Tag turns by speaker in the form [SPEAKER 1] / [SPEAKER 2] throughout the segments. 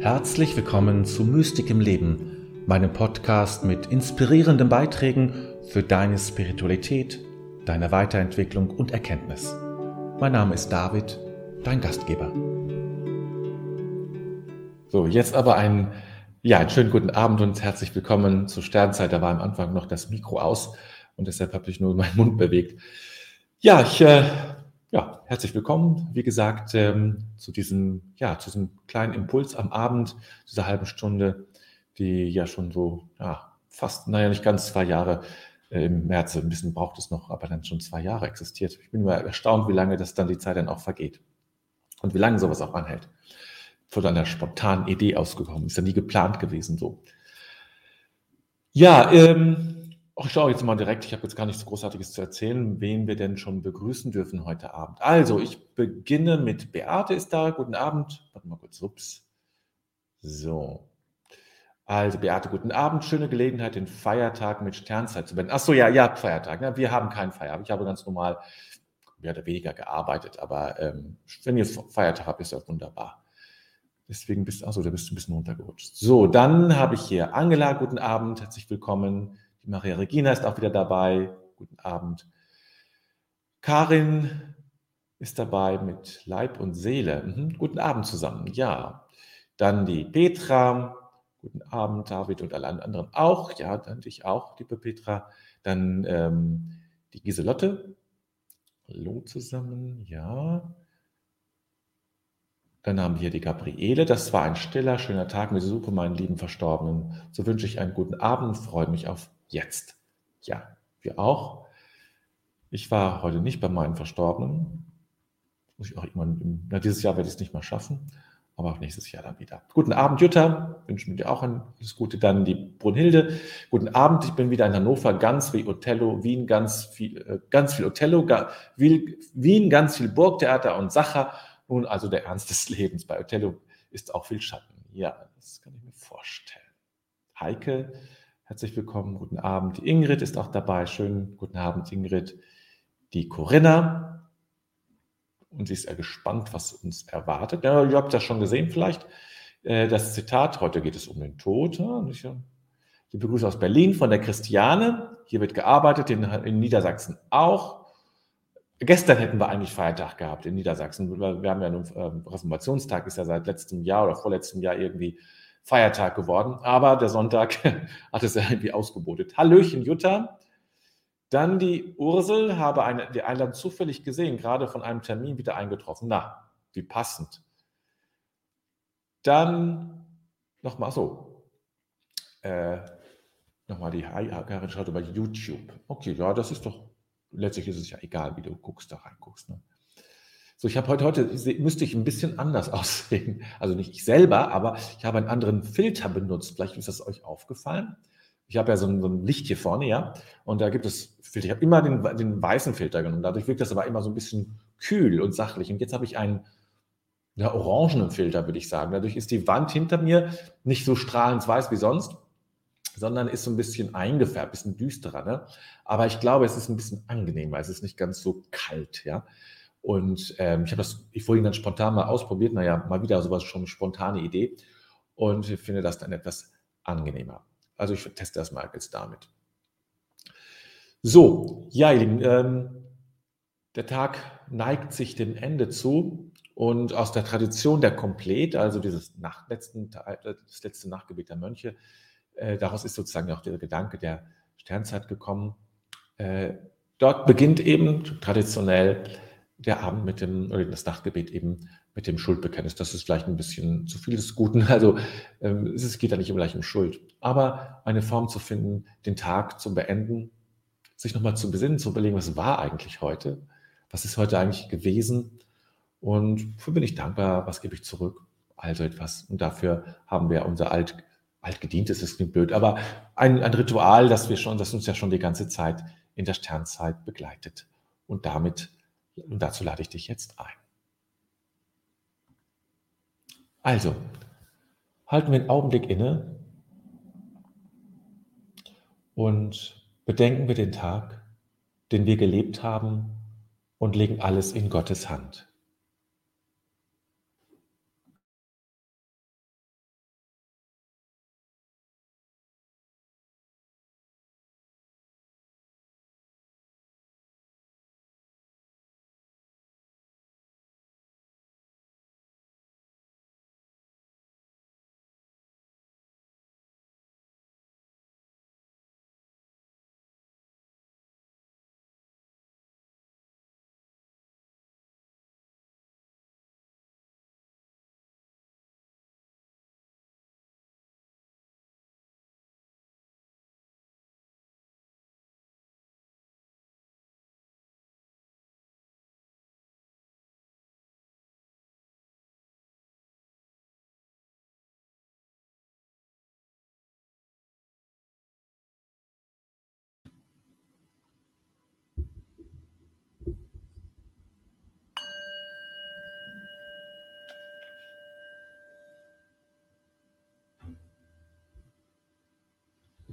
[SPEAKER 1] Herzlich willkommen zu Mystik im Leben, meinem Podcast mit inspirierenden Beiträgen für deine Spiritualität, deine Weiterentwicklung und Erkenntnis. Mein Name ist David, dein Gastgeber. So, jetzt aber ein, ja, einen schönen guten Abend und herzlich willkommen zur Sternzeit. Da war am Anfang noch das Mikro aus und deshalb habe ich nur meinen Mund bewegt. Ja, ich äh, ja, herzlich willkommen, wie gesagt, ähm, zu diesem, ja, zu diesem kleinen Impuls am Abend, dieser halben Stunde, die ja schon so, ja, fast, naja, nicht ganz zwei Jahre äh, im März, ein bisschen braucht es noch, aber dann schon zwei Jahre existiert. Ich bin immer erstaunt, wie lange das dann die Zeit dann auch vergeht und wie lange sowas auch anhält. Von einer spontanen Idee ausgekommen, ist ja nie geplant gewesen so. Ja, ähm, Ach, ich schaue jetzt mal direkt, ich habe jetzt gar nichts Großartiges zu erzählen, wen wir denn schon begrüßen dürfen heute Abend. Also, ich beginne mit Beate ist da. Guten Abend. Warte mal kurz, ups. So. Also, Beate, guten Abend. Schöne Gelegenheit, den Feiertag mit Sternzeit zu beenden. Ach so, ja, ja, Feiertag. Ja, wir haben keinen Feiertag. Ich habe ganz normal mehr oder weniger gearbeitet, aber ähm, wenn ihr Feiertag habt, ist ja wunderbar. Deswegen bist du, achso, da bist du ein bisschen runtergerutscht. So, dann habe ich hier Angela. Guten Abend. Herzlich willkommen. Maria Regina ist auch wieder dabei. Guten Abend. Karin ist dabei mit Leib und Seele. Mhm. Guten Abend zusammen. Ja. Dann die Petra. Guten Abend, David und alle anderen auch. Ja, dann dich auch, liebe Petra. Dann ähm, die Giselotte. Hallo zusammen. Ja. Dann haben wir hier die Gabriele. Das war ein stiller, schöner Tag mit Suche, meinen lieben Verstorbenen. So wünsche ich einen guten Abend, freue mich auf jetzt. Ja, wir auch. Ich war heute nicht bei meinen Verstorbenen. Muss ich auch irgendwann, na, dieses Jahr werde ich es nicht mehr schaffen, aber auch nächstes Jahr dann wieder. Guten Abend, Jutta. Wünschen wir dir auch alles Gute. Dann die Brunhilde. Guten Abend. Ich bin wieder in Hannover, ganz wie Othello, Wien, ganz viel, äh, ganz viel Othello, Wien, ganz viel Burgtheater und Sacher. Nun also der Ernst des Lebens. Bei Othello ist auch viel Schatten. Ja, das kann ich mir vorstellen. Heike, Herzlich willkommen, guten Abend. Ingrid ist auch dabei. Schönen guten Abend, Ingrid. Die Corinna. Und sie ist ja gespannt, was uns erwartet. Ja, ihr habt das schon gesehen vielleicht. Äh, das Zitat, heute geht es um den Tod. Die Begrüßung aus Berlin von der Christiane. Hier wird gearbeitet, in Niedersachsen auch. Gestern hätten wir eigentlich Feiertag gehabt in Niedersachsen. Wir haben ja nun, äh, Reformationstag ist ja seit letztem Jahr oder vorletztem Jahr irgendwie Feiertag geworden. Aber der Sonntag hat es ja irgendwie ausgebotet. Hallöchen, Jutta. Dann die Ursel, habe eine, die Einladung zufällig gesehen, gerade von einem Termin wieder eingetroffen. Na, wie passend. Dann nochmal so. Äh, nochmal die Karin schaut über YouTube. Okay, ja, das ist doch, letztlich ist es ja egal, wie du guckst, da reinguckst. Ne? So, ich habe heute, heute müsste ich ein bisschen anders aussehen. Also nicht ich selber, aber ich habe einen anderen Filter benutzt. Vielleicht ist das euch aufgefallen. Ich habe ja so ein, so ein Licht hier vorne, ja, und da gibt es Filter. Ich habe immer den, den weißen Filter genommen. Dadurch wirkt das aber immer so ein bisschen kühl und sachlich. Und jetzt habe ich einen ja, orangenen Filter, würde ich sagen. Dadurch ist die Wand hinter mir nicht so strahlend weiß wie sonst, sondern ist so ein bisschen eingefärbt, ein bisschen düsterer. Ne? Aber ich glaube, es ist ein bisschen angenehmer. Es ist nicht ganz so kalt, ja. Und ähm, ich habe das ich vorhin dann spontan mal ausprobiert. Naja, mal wieder sowas schon eine spontane Idee. Und ich finde das dann etwas angenehmer. Also ich teste das mal jetzt damit. So, ja, ihr Lieben, ähm, der Tag neigt sich dem Ende zu. Und aus der Tradition der Komplet, also dieses Nacht, letzten, das letzte Nachtgebet der Mönche, äh, daraus ist sozusagen auch der Gedanke der Sternzeit gekommen. Äh, dort beginnt eben traditionell der Abend mit dem, oder das Nachtgebet eben mit dem Schuldbekenntnis. Das ist vielleicht ein bisschen zu viel des Guten. Also ähm, es geht ja nicht immer gleich um Schuld. Aber eine Form zu finden, den Tag zu beenden, sich nochmal zu besinnen, zu überlegen, was war eigentlich heute? Was ist heute eigentlich gewesen? Und wofür bin ich dankbar? Was gebe ich zurück? Also etwas. Und dafür haben wir unser alt, altgedientes, das klingt blöd, aber ein, ein Ritual, das wir schon, das uns ja schon die ganze Zeit in der Sternzeit begleitet. Und damit und dazu lade ich dich jetzt ein. Also, halten wir einen Augenblick inne und bedenken wir den Tag, den wir gelebt haben und legen alles in Gottes Hand.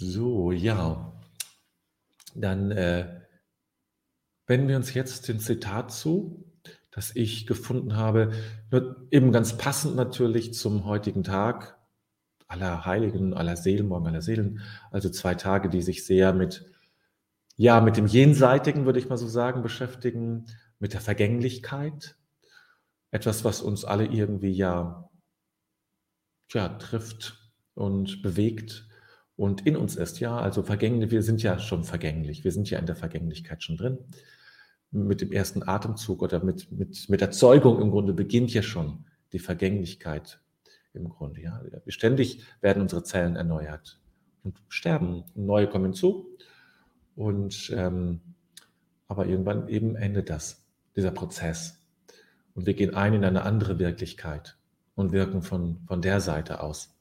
[SPEAKER 1] So, ja. Dann äh, wenden wir uns jetzt dem Zitat zu, das ich gefunden habe, eben ganz passend natürlich zum heutigen Tag, aller Heiligen, aller Seelen, morgen aller Seelen, also zwei Tage, die sich sehr mit, ja, mit dem Jenseitigen, würde ich mal so sagen, beschäftigen, mit der Vergänglichkeit, etwas, was uns alle irgendwie ja, ja trifft und bewegt und in uns ist, ja, also vergänglich, wir sind ja schon vergänglich, wir sind ja in der Vergänglichkeit schon drin. Mit dem ersten Atemzug oder mit, mit, mit der Zeugung im Grunde beginnt ja schon die Vergänglichkeit im Grunde, ja. Ständig werden unsere Zellen erneuert und sterben, neue kommen zu und ähm, aber irgendwann eben endet das, dieser Prozess. Und wir gehen ein in eine andere Wirklichkeit und wirken von, von der Seite aus.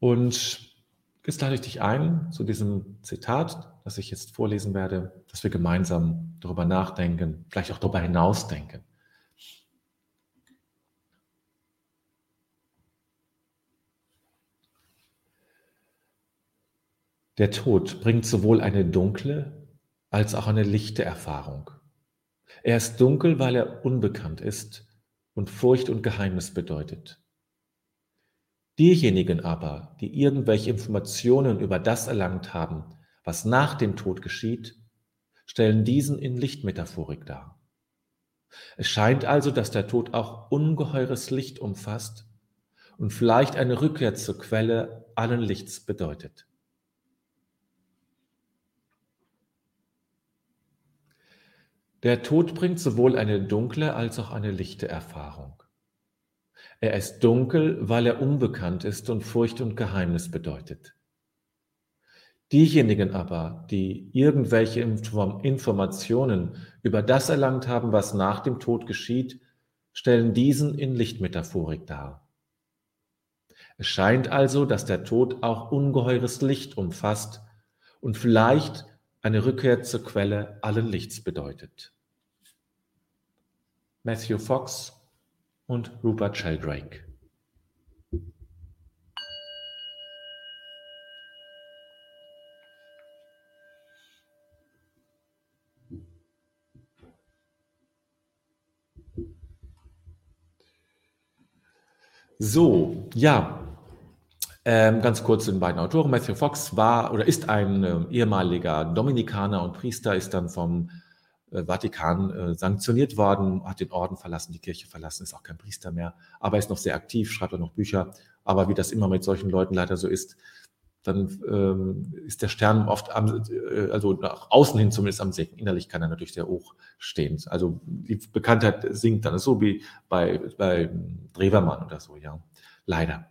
[SPEAKER 1] Und jetzt lade ich dich ein zu diesem Zitat, das ich jetzt vorlesen werde, dass wir gemeinsam darüber nachdenken, vielleicht auch darüber hinausdenken. Der Tod bringt sowohl eine dunkle als auch eine lichte Erfahrung. Er ist dunkel, weil er unbekannt ist und Furcht und Geheimnis bedeutet. Diejenigen aber, die irgendwelche Informationen über das erlangt haben, was nach dem Tod geschieht, stellen diesen in Lichtmetaphorik dar. Es scheint also, dass der Tod auch ungeheures Licht umfasst und vielleicht eine Rückkehr zur Quelle allen Lichts bedeutet. Der Tod bringt sowohl eine dunkle als auch eine lichte Erfahrung. Er ist dunkel, weil er unbekannt ist und Furcht und Geheimnis bedeutet. Diejenigen aber, die irgendwelche Informationen über das erlangt haben, was nach dem Tod geschieht, stellen diesen in Lichtmetaphorik dar. Es scheint also, dass der Tod auch ungeheures Licht umfasst und vielleicht eine Rückkehr zur Quelle allen Lichts bedeutet. Matthew Fox und Rupert Sheldrake. So, ja, ähm, ganz kurz zu den beiden Autoren. Matthew Fox war oder ist ein äh, ehemaliger Dominikaner und Priester, ist dann vom äh, Vatikan äh, sanktioniert worden, hat den Orden verlassen, die Kirche verlassen, ist auch kein Priester mehr, aber ist noch sehr aktiv, schreibt auch noch Bücher. Aber wie das immer mit solchen Leuten leider so ist, dann ähm, ist der Stern oft am, äh, also nach außen hin zumindest am Senken. Innerlich kann er natürlich sehr hoch stehen. Also die Bekanntheit sinkt dann, so wie bei, bei Drewermann oder so, ja. Leider.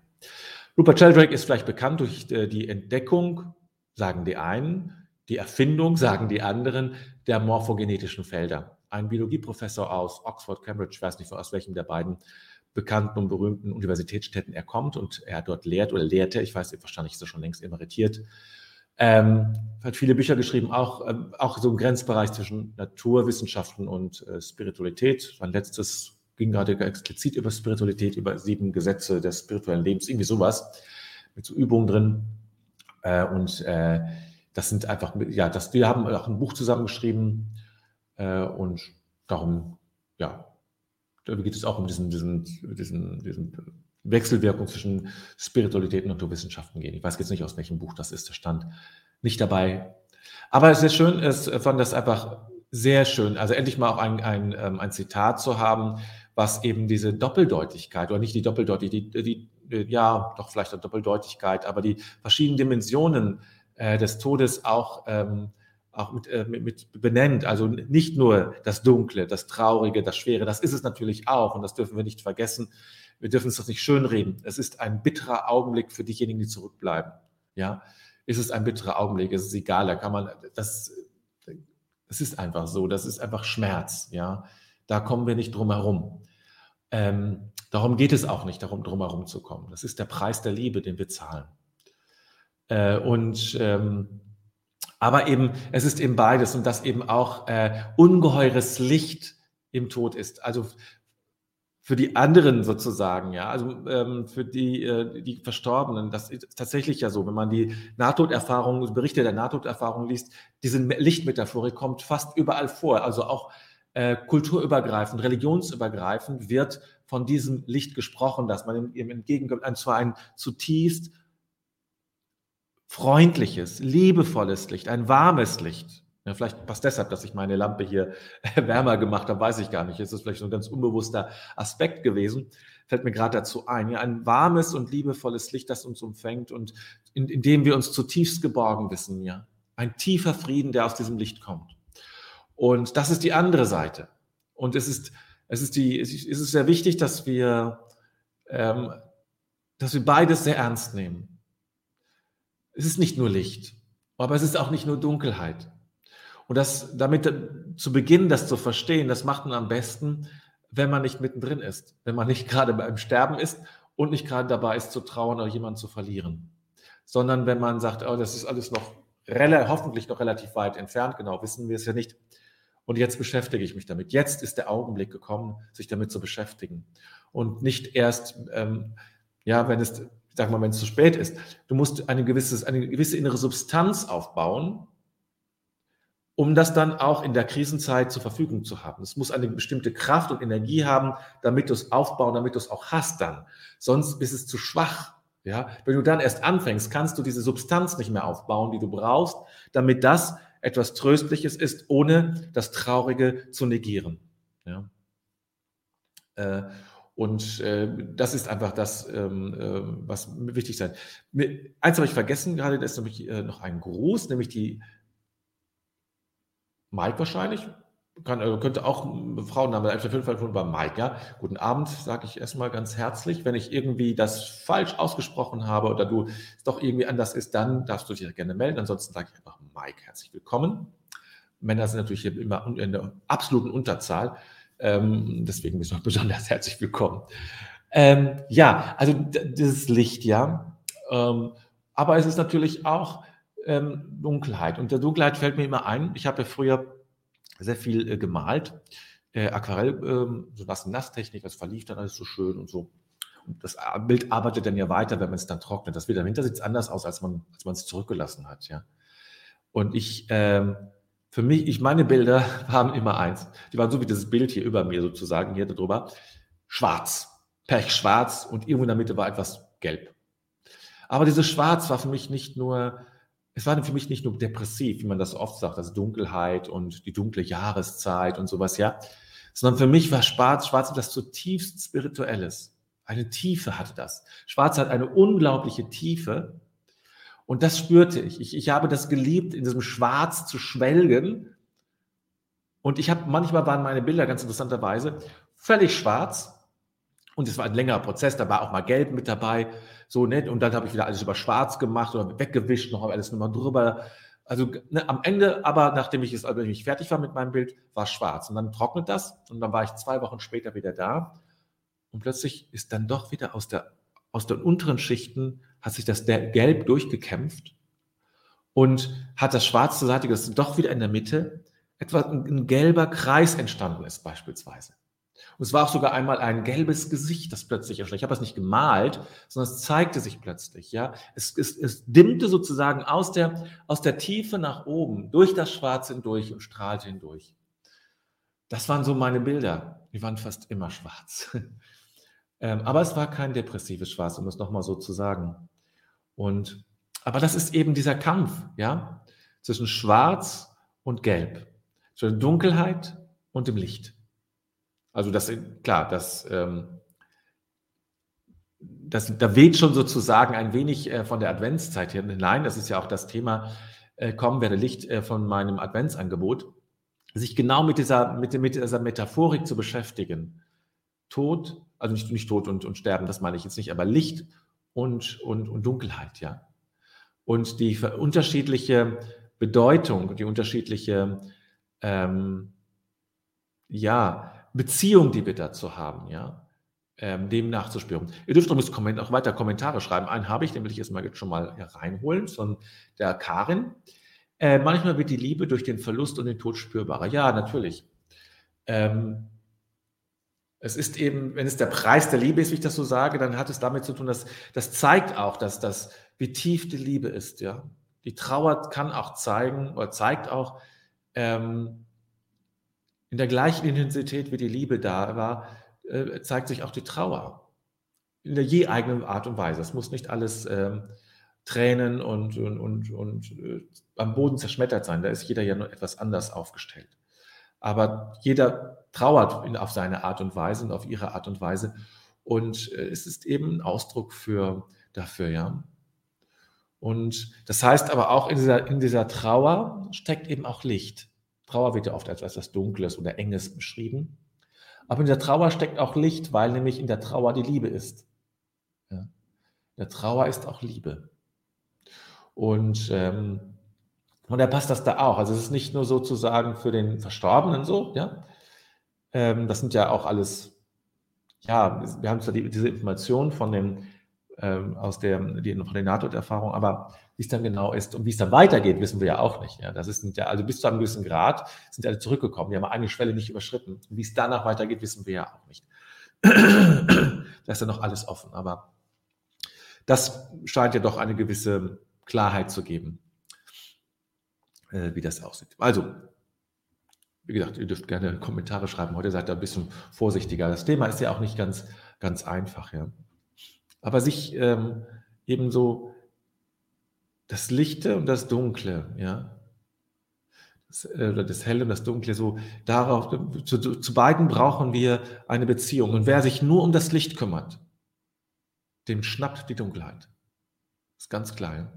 [SPEAKER 1] Rupert Sheldrake ist vielleicht bekannt durch äh, die Entdeckung, sagen die einen, die Erfindung, sagen die anderen, der morphogenetischen Felder. Ein Biologieprofessor aus Oxford, Cambridge, ich weiß nicht aus welchem der beiden bekannten und berühmten Universitätsstädten er kommt und er dort lehrt oder lehrte, ich weiß, wahrscheinlich ist er schon längst emeritiert, ähm, hat viele Bücher geschrieben, auch, ähm, auch so im Grenzbereich zwischen Naturwissenschaften und äh, Spiritualität. Sein letztes ging gerade explizit über Spiritualität, über sieben Gesetze des spirituellen Lebens, irgendwie sowas, mit so Übungen drin. Äh, und äh, das sind einfach, ja, das, wir haben auch ein Buch zusammengeschrieben äh, und darum, ja, da geht es auch um diesen, diesen, diesen, diesen Wechselwirkung zwischen Spiritualität und Naturwissenschaften gehen. Ich weiß jetzt nicht, aus welchem Buch das ist, der stand nicht dabei. Aber es ist schön, es fand das einfach sehr schön. Also endlich mal auch ein, ein, ähm, ein Zitat zu haben, was eben diese Doppeldeutigkeit oder nicht die Doppeldeutigkeit, die, die, ja, doch vielleicht eine Doppeldeutigkeit, aber die verschiedenen Dimensionen äh, des Todes auch, ähm, auch mit, äh, mit, mit benennt. Also nicht nur das Dunkle, das Traurige, das Schwere, das ist es natürlich auch und das dürfen wir nicht vergessen. Wir dürfen es doch nicht schönreden. Es ist ein bitterer Augenblick für diejenigen, die zurückbleiben. Ja, ist es ein bitterer Augenblick, es ist egal, da kann man, das, das ist einfach so, das ist einfach Schmerz, ja. Da kommen wir nicht drum herum. Ähm, darum geht es auch nicht, darum drum herum zu kommen. Das ist der Preis der Liebe, den wir zahlen. Äh, und ähm, aber eben, es ist eben beides und dass eben auch äh, ungeheures Licht im Tod ist. Also für die anderen sozusagen, ja, also ähm, für die, äh, die Verstorbenen, das ist tatsächlich ja so, wenn man die Nahtoderfahrung, Berichte der Nahtoderfahrung liest, diese Lichtmetaphorik kommt fast überall vor, also auch äh, kulturübergreifend, religionsübergreifend wird von diesem Licht gesprochen, dass man ihm entgegenkommt, und zwar ein zutiefst freundliches, liebevolles Licht, ein warmes Licht. Ja, vielleicht passt deshalb, dass ich meine Lampe hier wärmer gemacht habe, weiß ich gar nicht. Es ist vielleicht so ein ganz unbewusster Aspekt gewesen. Fällt mir gerade dazu ein. Ja, ein warmes und liebevolles Licht, das uns umfängt und in, in dem wir uns zutiefst geborgen wissen. Ja, ein tiefer Frieden, der aus diesem Licht kommt. Und das ist die andere Seite. Und es ist, es ist, die, es ist sehr wichtig, dass wir, ähm, dass wir beides sehr ernst nehmen. Es ist nicht nur Licht, aber es ist auch nicht nur Dunkelheit. Und das, damit zu beginnen, das zu verstehen, das macht man am besten, wenn man nicht mittendrin ist, wenn man nicht gerade beim Sterben ist und nicht gerade dabei ist zu trauern oder jemanden zu verlieren, sondern wenn man sagt, oh, das ist alles noch hoffentlich noch relativ weit entfernt, genau wissen wir es ja nicht. Und jetzt beschäftige ich mich damit. Jetzt ist der Augenblick gekommen, sich damit zu beschäftigen. Und nicht erst, ähm, ja, wenn es, sag mal, wenn es zu spät ist. Du musst eine, gewisses, eine gewisse innere Substanz aufbauen, um das dann auch in der Krisenzeit zur Verfügung zu haben. Es muss eine bestimmte Kraft und Energie haben, damit du es aufbauen, damit du es auch hast dann. Sonst ist es zu schwach. Ja, wenn du dann erst anfängst, kannst du diese Substanz nicht mehr aufbauen, die du brauchst, damit das etwas Tröstliches ist, ohne das Traurige zu negieren. Ja. Äh, und äh, das ist einfach das, ähm, äh, was wichtig sein. Eins habe ich vergessen gerade, da ist nämlich äh, noch ein Gruß, nämlich die Mike wahrscheinlich. Kann, äh, könnte auch ein Frauenname sein. Auf jeden Fall bei Mike. Ja? Guten Abend, sage ich erstmal ganz herzlich. Wenn ich irgendwie das falsch ausgesprochen habe oder du es doch irgendwie anders ist, dann darfst du dich gerne melden. Ansonsten sage ich einfach Mike, herzlich willkommen. Männer sind natürlich hier immer in der absoluten Unterzahl. Ähm, deswegen bist du besonders herzlich willkommen. Ähm, ja, also dieses Licht, ja. Ähm, aber es ist natürlich auch ähm, Dunkelheit. Und der Dunkelheit fällt mir immer ein, ich habe ja früher sehr viel äh, gemalt, äh, Aquarell, äh, so Nass-Nass-Technik, das verlief dann alles so schön und so. Und das Bild arbeitet dann ja weiter, wenn man es dann trocknet. Das wird dahinter sieht anders aus, als man als man es zurückgelassen hat, ja. Und ich, ähm, für mich, ich meine Bilder haben immer eins. Die waren so wie dieses Bild hier über mir sozusagen, hier drüber. Schwarz. Pechschwarz und irgendwo in der Mitte war etwas gelb. Aber dieses Schwarz war für mich nicht nur es war für mich nicht nur depressiv, wie man das oft sagt, also Dunkelheit und die dunkle Jahreszeit und sowas, ja, sondern für mich war Schwarz, Schwarz etwas zutiefst Spirituelles. Eine Tiefe hatte das. Schwarz hat eine unglaubliche Tiefe und das spürte ich. Ich, ich habe das geliebt, in diesem Schwarz zu schwelgen. Und ich habe, manchmal waren meine Bilder ganz interessanterweise völlig schwarz und es war ein längerer Prozess, da war auch mal Gelb mit dabei, so nett. Und dann habe ich wieder alles über Schwarz gemacht oder weggewischt, noch alles nochmal drüber. Also ne, am Ende, aber nachdem ich es, als ich fertig war mit meinem Bild, war es schwarz. Und dann trocknet das und dann war ich zwei Wochen später wieder da. Und plötzlich ist dann doch wieder aus, der, aus den unteren Schichten, hat sich das Gelb durchgekämpft und hat das Schwarz zur Seite, dass doch wieder in der Mitte etwa ein, gelber Kreis entstanden ist beispielsweise. Und es war auch sogar einmal ein gelbes Gesicht, das plötzlich erschien. Ich habe es nicht gemalt, sondern es zeigte sich plötzlich. Ja, es, es, es dimmte sozusagen aus der, aus der Tiefe nach oben, durch das Schwarz hindurch und strahlte hindurch. Das waren so meine Bilder. Die waren fast immer schwarz. ähm, aber es war kein depressives Schwarz, um es nochmal so zu sagen. Und, aber das ist eben dieser Kampf, ja. zwischen Schwarz und Gelb, zwischen Dunkelheit und dem Licht. Also das, klar, das, ähm, das, da weht schon sozusagen ein wenig äh, von der Adventszeit hinein. Das ist ja auch das Thema, äh, kommen werde Licht äh, von meinem Adventsangebot, sich genau mit dieser, mit, mit dieser Metaphorik zu beschäftigen. Tod, also nicht, nicht Tod und, und Sterben, das meine ich jetzt nicht, aber Licht und, und, und Dunkelheit, ja. Und die unterschiedliche Bedeutung, die unterschiedliche ähm, ja, Beziehung, die wir dazu haben, ja, ähm, dem nachzuspüren. Ihr dürft übrigens auch weiter Kommentare schreiben. Einen habe ich, den will ich jetzt mal, jetzt schon mal reinholen, von der Karin. Äh, manchmal wird die Liebe durch den Verlust und den Tod spürbarer. Ja, natürlich. Ähm, es ist eben, wenn es der Preis der Liebe ist, wie ich das so sage, dann hat es damit zu tun, dass das zeigt auch, dass das, wie tief die Liebe ist, ja. Die Trauer kann auch zeigen oder zeigt auch ähm, in der gleichen Intensität, wie die Liebe da war, äh, zeigt sich auch die Trauer. In der je eigenen Art und Weise. Es muss nicht alles ähm, Tränen und, und, und, und äh, am Boden zerschmettert sein. Da ist jeder ja nur etwas anders aufgestellt. Aber jeder trauert auf seine Art und Weise und auf ihre Art und Weise. Und äh, es ist eben ein Ausdruck für, dafür, ja. Und das heißt aber auch, in dieser, in dieser Trauer steckt eben auch Licht. Trauer wird ja oft als etwas Dunkles oder Enges beschrieben. Aber in der Trauer steckt auch Licht, weil nämlich in der Trauer die Liebe ist. Ja. In der Trauer ist auch Liebe. Und, ähm, und da passt das da auch. Also es ist nicht nur sozusagen für den Verstorbenen so, ja. Ähm, das sind ja auch alles, ja, wir haben zwar die, diese Informationen von dem, ähm, aus der, die, von der NATO-Erfahrung, aber wie es dann genau ist und wie es dann weitergeht, wissen wir ja auch nicht. Ja, das ist ja, also bis zu einem gewissen Grad sind alle zurückgekommen. Die haben eine Schwelle nicht überschritten. Wie es danach weitergeht, wissen wir ja auch nicht. da ist ja noch alles offen. Aber das scheint ja doch eine gewisse Klarheit zu geben, äh, wie das aussieht. Also, wie gesagt, ihr dürft gerne Kommentare schreiben. Heute seid ihr ein bisschen vorsichtiger. Das Thema ist ja auch nicht ganz, ganz einfach. Ja. Aber sich ähm, eben so das Lichte und das Dunkle, ja, das, äh, das Helle und das Dunkle, so darauf, zu, zu beiden brauchen wir eine Beziehung. Und wer sich nur um das Licht kümmert, dem schnappt die Dunkelheit. Das ist ganz klar. Ja?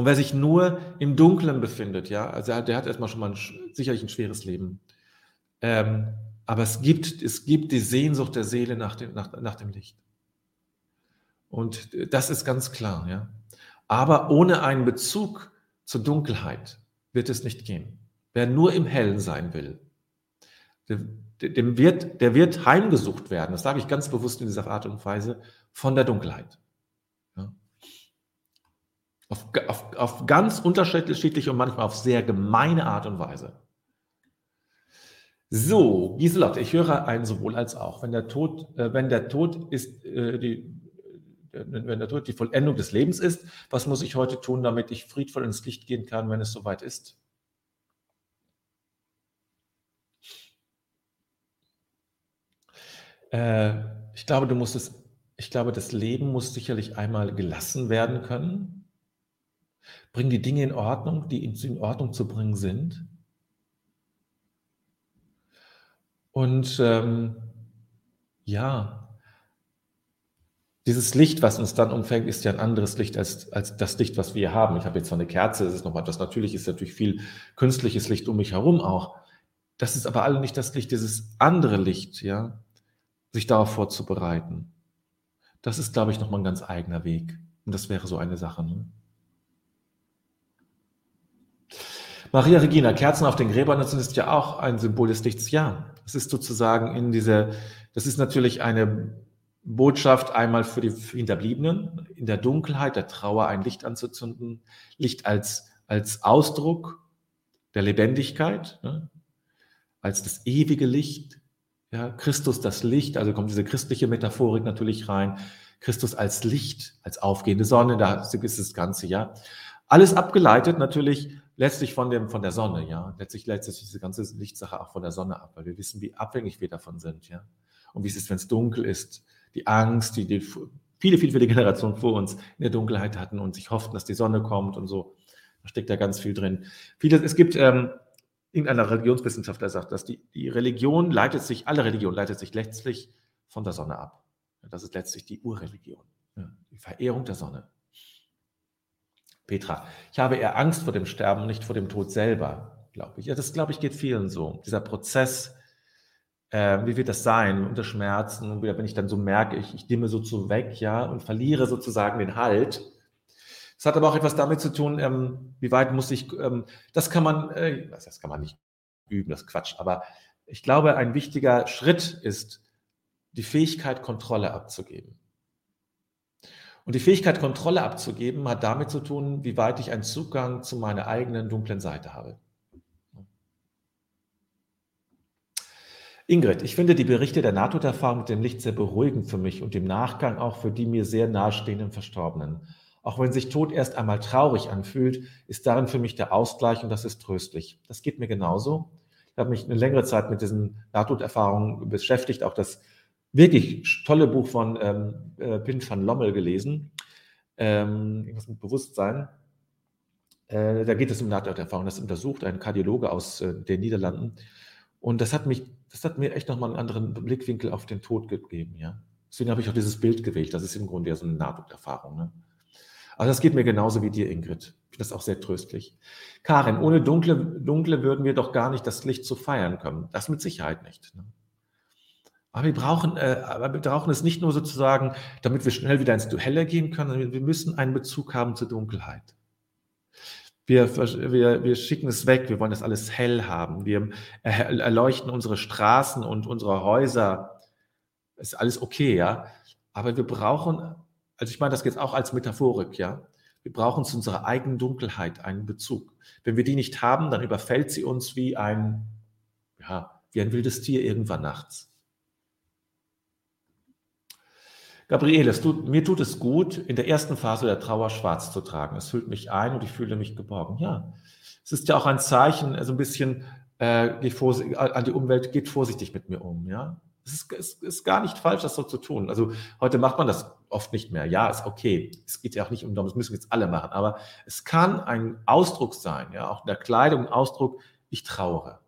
[SPEAKER 1] Und wer sich nur im Dunklen befindet, ja, also der hat erstmal schon mal ein, sicherlich ein schweres Leben. Ähm, aber es gibt, es gibt die Sehnsucht der Seele nach dem, nach, nach dem Licht. Und das ist ganz klar, ja. Aber ohne einen Bezug zur Dunkelheit wird es nicht gehen. Wer nur im Hellen sein will, dem wird, der wird heimgesucht werden, das sage ich ganz bewusst in dieser Art und Weise, von der Dunkelheit. Auf, auf, auf ganz unterschiedliche und manchmal auf sehr gemeine Art und Weise. So, Giselotte, ich höre ein sowohl als auch. Wenn der Tod, äh, wenn der Tod ist, äh, die, wenn der Tod die Vollendung des Lebens ist, was muss ich heute tun, damit ich friedvoll ins Licht gehen kann, wenn es soweit ist? Äh, ich glaube, du musst es, ich glaube, das Leben muss sicherlich einmal gelassen werden können. Bring die Dinge in Ordnung, die in Ordnung zu bringen sind. Und ähm, ja, dieses Licht, was uns dann umfängt, ist ja ein anderes Licht als, als das Licht, was wir haben. Ich habe jetzt zwar eine Kerze, das ist noch etwas Natürliches, natürlich viel künstliches Licht um mich herum auch. Das ist aber alle nicht das Licht, dieses andere Licht, ja, sich darauf vorzubereiten. Das ist, glaube ich, nochmal ein ganz eigener Weg. Und das wäre so eine Sache. Ne? Maria Regina, Kerzen auf den Gräbern, das ist ja auch ein Symbol des Lichts. Ja, das ist sozusagen in diese, das ist natürlich eine Botschaft einmal für die Hinterbliebenen, in der Dunkelheit der Trauer ein Licht anzuzünden, Licht als, als Ausdruck der Lebendigkeit, ne? als das ewige Licht, ja, Christus das Licht, also kommt diese christliche Metaphorik natürlich rein, Christus als Licht, als aufgehende Sonne, da ist das Ganze, ja. Alles abgeleitet natürlich letztlich von, dem, von der Sonne, ja. Letztlich leitet sich diese ganze Lichtsache auch von der Sonne ab, weil wir wissen, wie abhängig wir davon sind, ja. Und wie es ist, wenn es dunkel ist, die Angst, die, die viele, viele, viele Generationen vor uns in der Dunkelheit hatten und sich hofften, dass die Sonne kommt und so. Da steckt da ganz viel drin. Vieles, es gibt ähm, irgendeiner Religionswissenschaftler sagt, dass die, die Religion leitet sich, alle Religion leitet sich letztlich von der Sonne ab. Das ist letztlich die Urreligion, die Verehrung der Sonne. Petra, ich habe eher Angst vor dem Sterben, nicht vor dem Tod selber, glaube ich. Ja, das glaube ich geht vielen so. Dieser Prozess, äh, wie wird das sein unter Schmerzen und wieder, wenn ich dann so merke, ich, ich dimme so zu weg, ja, und verliere sozusagen den Halt. Es hat aber auch etwas damit zu tun, ähm, wie weit muss ich, ähm, das kann man, äh, das kann man nicht üben, das Quatsch, aber ich glaube, ein wichtiger Schritt ist, die Fähigkeit, Kontrolle abzugeben. Und die Fähigkeit, Kontrolle abzugeben, hat damit zu tun, wie weit ich einen Zugang zu meiner eigenen dunklen Seite habe. Ingrid, ich finde die Berichte der Nahtoderfahrung mit dem Licht sehr beruhigend für mich und im Nachgang auch für die mir sehr nahestehenden Verstorbenen. Auch wenn sich Tod erst einmal traurig anfühlt, ist darin für mich der Ausgleich und das ist tröstlich. Das geht mir genauso. Ich habe mich eine längere Zeit mit diesen Nahtoderfahrungen beschäftigt, auch das wirklich tolle Buch von ähm, äh, Pin van Lommel gelesen, ähm, irgendwas mit Bewusstsein. Äh, da geht es um Nahtoderfahrung, das untersucht ein Kardiologe aus äh, den Niederlanden. Und das hat mich, das hat mir echt nochmal einen anderen Blickwinkel auf den Tod gegeben, ja. Deswegen habe ich auch dieses Bild gewählt. Das ist im Grunde ja so eine Nahtoderfahrung. Ne? Also das geht mir genauso wie dir, Ingrid. Ich finde das auch sehr tröstlich. Karin, ohne Dunkle, Dunkle würden wir doch gar nicht das Licht zu feiern können. Das mit Sicherheit nicht. Ne? Aber wir brauchen, äh, aber wir brauchen es nicht nur sozusagen, damit wir schnell wieder ins Helle gehen können, sondern wir müssen einen Bezug haben zur Dunkelheit. Wir, wir, wir schicken es weg, wir wollen das alles hell haben. Wir erleuchten unsere Straßen und unsere Häuser. Ist alles okay, ja. Aber wir brauchen, also ich meine das jetzt auch als Metaphorik, ja. Wir brauchen zu unserer eigenen Dunkelheit einen Bezug. Wenn wir die nicht haben, dann überfällt sie uns wie ein, ja, wie ein wildes Tier irgendwann nachts. Gabriele, tut, mir tut es gut, in der ersten Phase der Trauer schwarz zu tragen. Es füllt mich ein und ich fühle mich geborgen. Ja, es ist ja auch ein Zeichen, also ein bisschen äh, an die Umwelt, geht vorsichtig mit mir um. Ja, es ist, es ist gar nicht falsch, das so zu tun. Also heute macht man das oft nicht mehr. Ja, ist okay. Es geht ja auch nicht um, das müssen jetzt alle machen. Aber es kann ein Ausdruck sein, ja, auch in der Kleidung ein Ausdruck, ich trauere.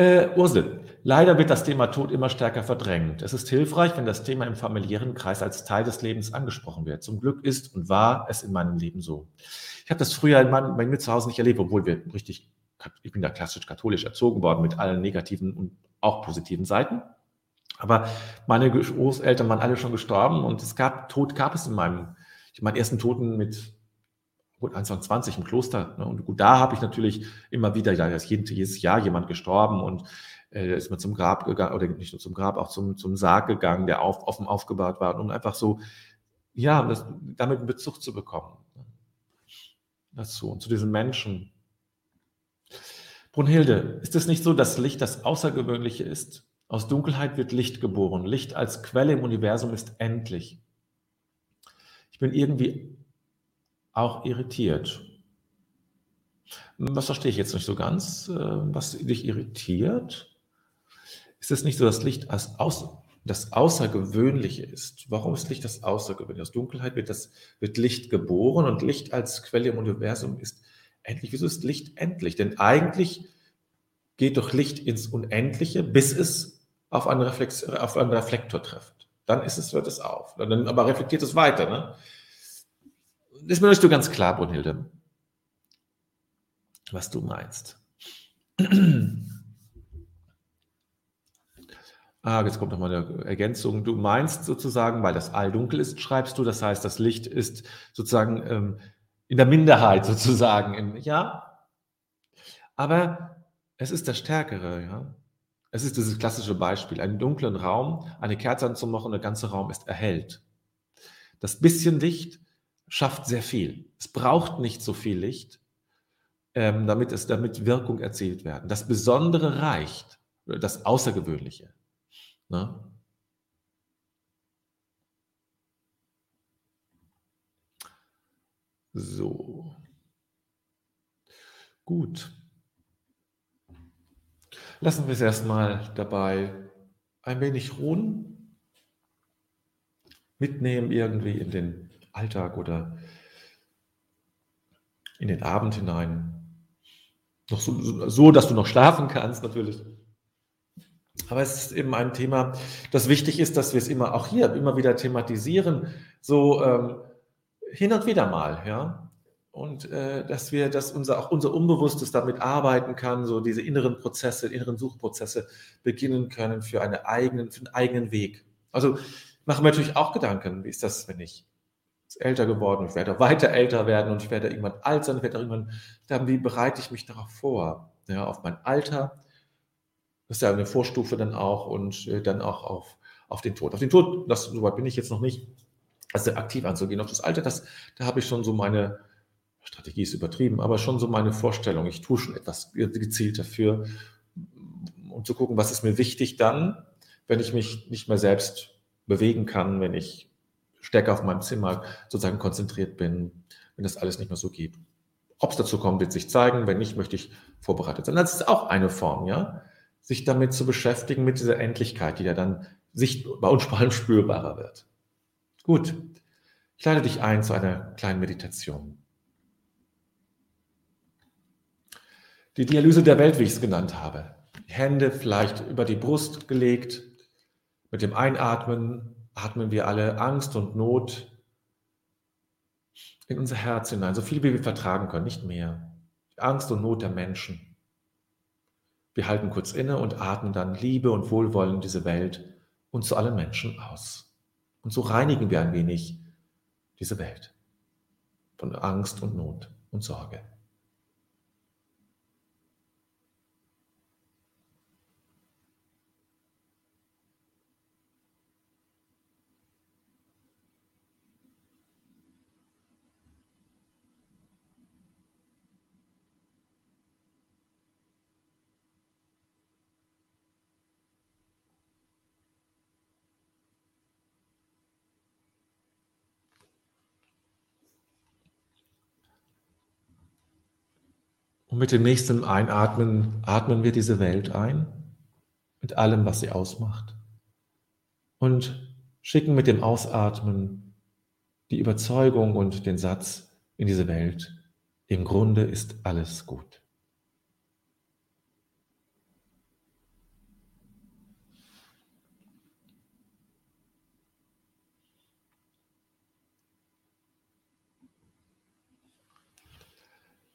[SPEAKER 1] Äh, Ursel, leider wird das Thema Tod immer stärker verdrängt. Es ist hilfreich, wenn das Thema im familiären Kreis als Teil des Lebens angesprochen wird. Zum Glück ist und war es in meinem Leben so. Ich habe das früher in meinem, bei mir zu Hause nicht erlebt, obwohl wir richtig, ich bin da klassisch katholisch erzogen worden mit allen negativen und auch positiven Seiten. Aber meine Großeltern waren alle schon gestorben und es gab, Tod gab es in meinem, ich meinen ersten Toten mit gut, 21 im Kloster. Ne? Und gut, da habe ich natürlich immer wieder, da ist jedes Jahr jemand gestorben und äh, ist man zum Grab gegangen, oder nicht nur zum Grab, auch zum, zum Sarg gegangen, der auf, offen aufgebahrt war, um einfach so, ja, das, damit einen Bezug zu bekommen. Ne? Dazu und zu diesen Menschen. Brunhilde, ist es nicht so, dass Licht das Außergewöhnliche ist? Aus Dunkelheit wird Licht geboren. Licht als Quelle im Universum ist endlich. Ich bin irgendwie auch irritiert. Was verstehe ich jetzt nicht so ganz, äh, was dich irritiert? Ist es nicht so, dass Licht als Aus, das Außergewöhnliche ist? Warum ist Licht das Außergewöhnliche? Aus Dunkelheit wird, das, wird Licht geboren und Licht als Quelle im Universum ist endlich. Wieso ist Licht endlich? Denn eigentlich geht doch Licht ins Unendliche, bis es auf einen, Reflex, auf einen Reflektor trifft. Dann ist es, hört es auf. Dann, aber reflektiert es weiter. Ne? Ist mir nicht so ganz klar, Brunhilde, was du meinst. Ah, jetzt kommt nochmal eine Ergänzung. Du meinst sozusagen, weil das All dunkel ist, schreibst du, das heißt, das Licht ist sozusagen ähm, in der Minderheit sozusagen. In, ja, aber es ist das Stärkere, ja. Es ist dieses klassische Beispiel. Einen dunklen Raum, eine Kerze anzumachen und der ganze Raum ist erhellt. Das bisschen Licht schafft sehr viel. Es braucht nicht so viel Licht, ähm, damit, es, damit Wirkung erzielt werden. Das Besondere reicht, das Außergewöhnliche. Ne? So. Gut. Lassen wir es erstmal dabei ein wenig ruhen, mitnehmen irgendwie in den Alltag oder in den Abend hinein. Noch so, so, dass du noch schlafen kannst, natürlich. Aber es ist eben ein Thema, das wichtig ist, dass wir es immer auch hier immer wieder thematisieren, so ähm, hin und wieder mal, ja. Und äh, dass wir, dass unser, auch unser Unbewusstes damit arbeiten kann, so diese inneren Prozesse, inneren Suchprozesse beginnen können für, eine eigenen, für einen eigenen Weg. Also mache mir natürlich auch Gedanken, wie ist das, wenn ich älter geworden, ich werde weiter älter werden und ich werde irgendwann alt sein, ich werde irgendwann sterben, wie bereite ich mich darauf vor, ja, auf mein Alter, das ist ja eine Vorstufe dann auch und äh, dann auch auf, auf den Tod. Auf den Tod, das, soweit bin ich jetzt noch nicht, also aktiv anzugehen. Auf das Alter, das, da habe ich schon so meine, Strategie ist übertrieben, aber schon so meine Vorstellung. Ich tue schon etwas gezielt dafür, um zu gucken, was ist mir wichtig dann, wenn ich mich nicht mehr selbst bewegen kann, wenn ich stärker auf meinem Zimmer sozusagen konzentriert bin, wenn das alles nicht mehr so geht. Ob es dazu kommt, wird sich zeigen. Wenn nicht, möchte ich vorbereitet sein. Das ist auch eine Form, ja sich damit zu beschäftigen, mit dieser Endlichkeit, die ja dann sichtbar und vor allem spürbarer wird. Gut, ich lade dich ein zu einer kleinen Meditation. Die Dialyse der Welt, wie ich es genannt habe. Hände vielleicht über die Brust gelegt. Mit dem Einatmen atmen wir alle Angst und Not in unser Herz hinein, so viel wie wir vertragen können, nicht mehr. Angst und Not der Menschen. Wir halten kurz inne und atmen dann Liebe und Wohlwollen in diese Welt und zu allen Menschen aus. Und so reinigen wir ein wenig diese Welt von Angst und Not und Sorge. Und mit dem nächsten Einatmen atmen wir diese Welt ein, mit allem, was sie ausmacht. Und schicken mit dem Ausatmen die Überzeugung und den Satz in diese Welt, im Grunde ist alles gut.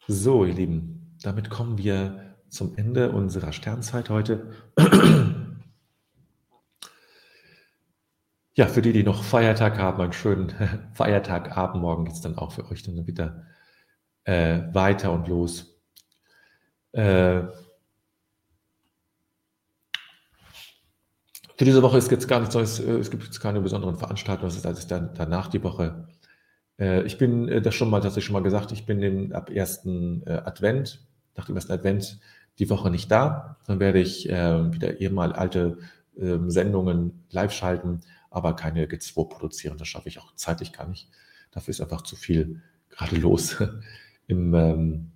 [SPEAKER 1] So, ihr Lieben, damit kommen wir zum Ende unserer Sternzeit heute. Ja, für die, die noch Feiertag haben, einen schönen Feiertagabend. Morgen geht es dann auch für euch dann wieder äh, weiter und los. Äh, für diese Woche ist jetzt gar nichts Neues, äh, es gibt jetzt keine besonderen Veranstaltungen, das ist also dann danach die Woche. Äh, ich bin äh, das schon mal, das ich schon mal gesagt, ich bin den, ab ersten äh, Advent nach dem ersten Advent die Woche nicht da. Dann werde ich äh, wieder ehemal alte äh, Sendungen live schalten, aber keine G2 produzieren. Das schaffe ich auch zeitlich gar nicht. Dafür ist einfach zu viel gerade los im ähm,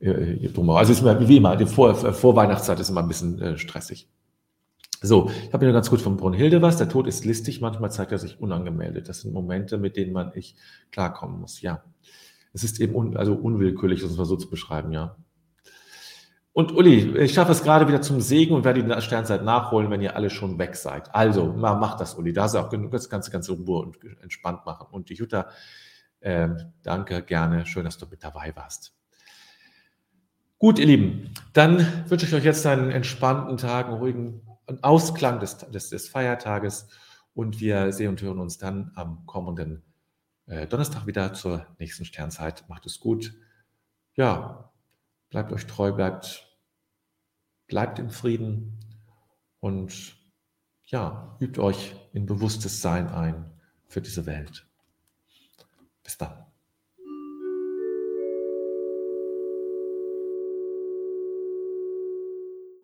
[SPEAKER 1] äh, Also ist immer, wie immer, die Vor Vorweihnachtszeit ist immer ein bisschen äh, stressig. So, ich habe hier ganz gut von Brunhilde was. Der Tod ist listig, manchmal zeigt er sich unangemeldet. Das sind Momente, mit denen man ich klarkommen muss. Ja, es ist eben un also unwillkürlich, das mal so zu beschreiben, ja. Und Uli, ich schaffe es gerade wieder zum Segen und werde die Sternzeit nachholen, wenn ihr alle schon weg seid. Also, mach das, Uli. Da ist auch genug, das du ganz in Ruhe und entspannt machen. Und die Jutta, äh, danke, gerne. Schön, dass du mit dabei warst. Gut, ihr Lieben, dann wünsche ich euch jetzt einen entspannten Tag, einen ruhigen Ausklang des, des, des Feiertages und wir sehen und hören uns dann am kommenden äh, Donnerstag wieder zur nächsten Sternzeit. Macht es gut. Ja, bleibt euch treu, bleibt bleibt im Frieden und ja, übt euch in bewusstes Sein ein für diese Welt. Bis dann.